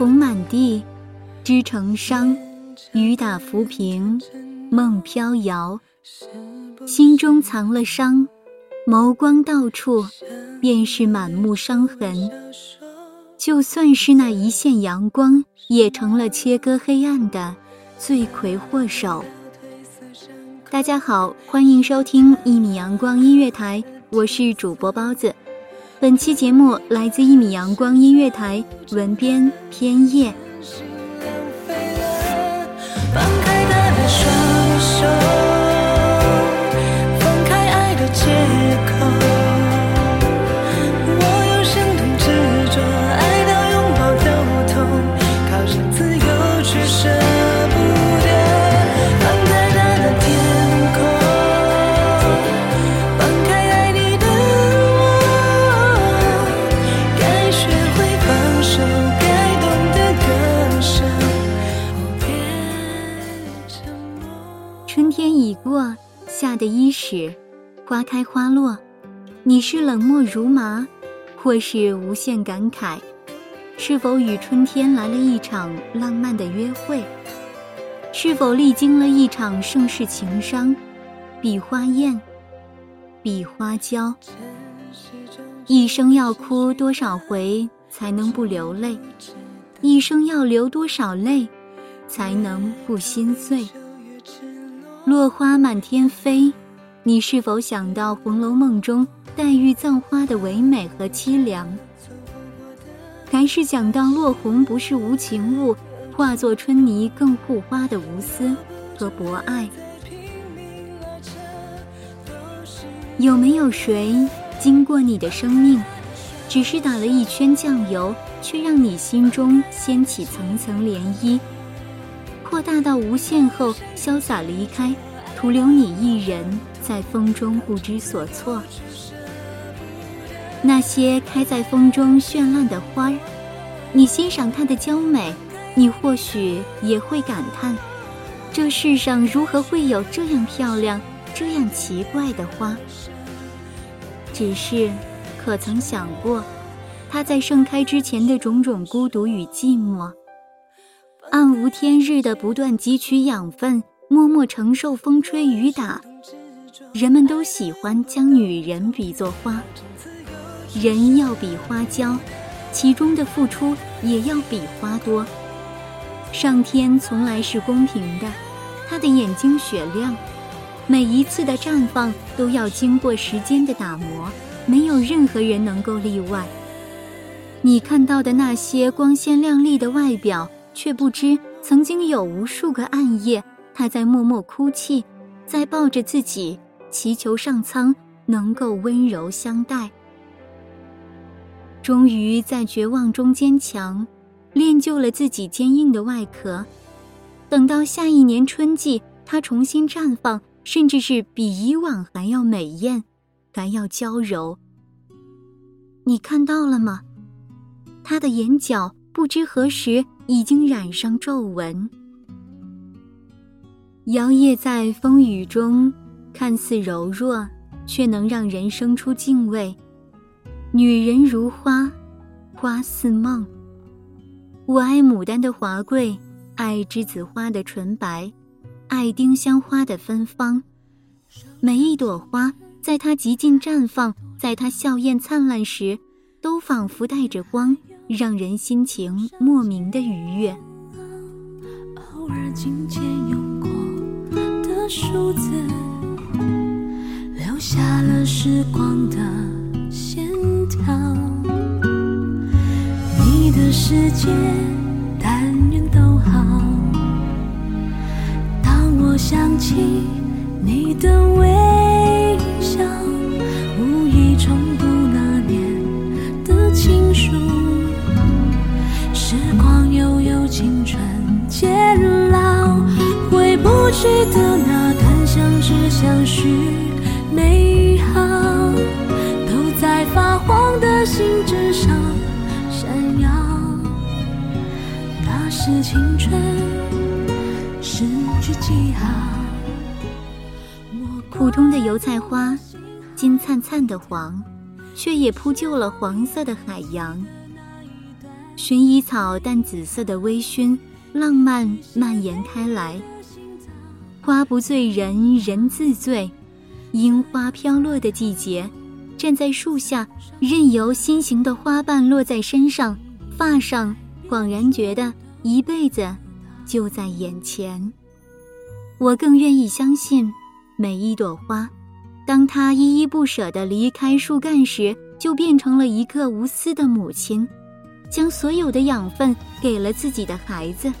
红满地，枝成伤，雨打浮萍，梦飘摇。心中藏了伤，眸光到处，便是满目伤痕。就算是那一线阳光，也成了切割黑暗的罪魁祸首。大家好，欢迎收听一米阳光音乐台，我是主播包子。本期节目来自一米阳光音乐台，文编偏叶。春天已过，夏的伊始，花开花落。你是冷漠如麻，或是无限感慨？是否与春天来了一场浪漫的约会？是否历经了一场盛世情伤？比花艳，比花娇。一生要哭多少回才能不流泪？一生要流多少泪才能不心碎？落花满天飞，你是否想到《红楼梦》中黛玉葬花的唯美和凄凉？还是想到落红不是无情物，化作春泥更护花的无私和博爱？有没有谁经过你的生命，只是打了一圈酱油，却让你心中掀起层层涟漪？扩大到无限后，潇洒离开，徒留你一人在风中不知所措。那些开在风中绚烂的花儿，你欣赏它的娇美，你或许也会感叹：这世上如何会有这样漂亮、这样奇怪的花？只是，可曾想过，它在盛开之前的种种孤独与寂寞？暗无天日的不断汲取养分，默默承受风吹雨打。人们都喜欢将女人比作花，人要比花娇，其中的付出也要比花多。上天从来是公平的，他的眼睛雪亮，每一次的绽放都要经过时间的打磨，没有任何人能够例外。你看到的那些光鲜亮丽的外表。却不知，曾经有无数个暗夜，他在默默哭泣，在抱着自己，祈求上苍能够温柔相待。终于在绝望中坚强，练就了自己坚硬的外壳。等到下一年春季，它重新绽放，甚至是比以往还要美艳。还要娇柔。你看到了吗？他的眼角不知何时已经染上皱纹，摇曳在风雨中，看似柔弱，却能让人生出敬畏。女人如花，花似梦。我爱牡丹的华贵，爱栀子花的纯白，爱丁香花的芬芳。每一朵花，在它极尽绽放，在它笑靥灿烂时，都仿佛带着光，让人心情莫名的愉悦。偶尔紧牵用过的数字，留下了时光的线条。你的世界，但愿都好。当我想起你的微笑，无意重青春渐老，回不去的那段相知相许美好，都在发黄的信纸上闪耀。那是青春失去记号。普通的油菜花，金灿灿的黄，却也铺就了黄色的海洋。薰衣草淡紫色的微醺，浪漫蔓延开来。花不醉人人自醉，樱花飘落的季节，站在树下，任由心形的花瓣落在身上、发上，恍然觉得一辈子就在眼前。我更愿意相信。每一朵花，当它依依不舍地离开树干时，就变成了一个无私的母亲，将所有的养分给了自己的孩子。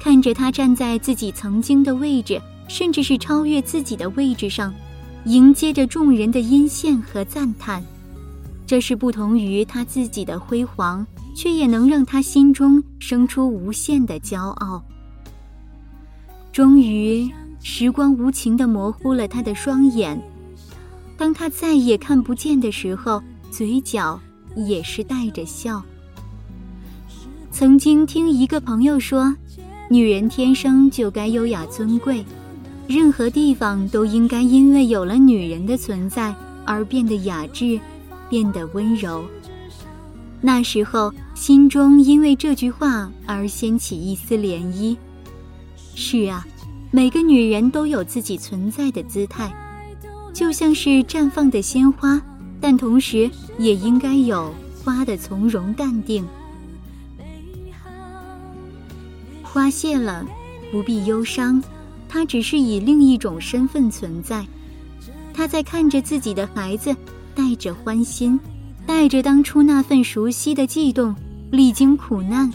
看着他站在自己曾经的位置，甚至是超越自己的位置上，迎接着众人的阴羡和赞叹，这是不同于他自己的辉煌，却也能让他心中生出无限的骄傲。终于。时光无情地模糊了他的双眼，当他再也看不见的时候，嘴角也是带着笑。曾经听一个朋友说，女人天生就该优雅尊贵，任何地方都应该因为有了女人的存在而变得雅致，变得温柔。那时候，心中因为这句话而掀起一丝涟漪。是啊。每个女人都有自己存在的姿态，就像是绽放的鲜花，但同时也应该有花的从容淡定。花谢了，不必忧伤，他只是以另一种身份存在。他在看着自己的孩子，带着欢心，带着当初那份熟悉的悸动，历经苦难，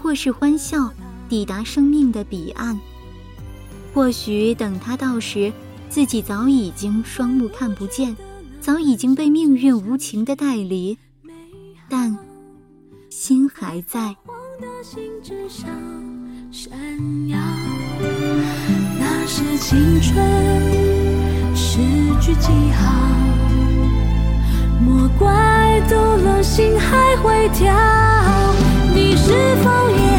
或是欢笑，抵达生命的彼岸。或许等他到时，自己早已经双目看不见，早已经被命运无情的带离，但心还在。闪耀那是青春诗句记号，莫怪读了心还会跳。你是否也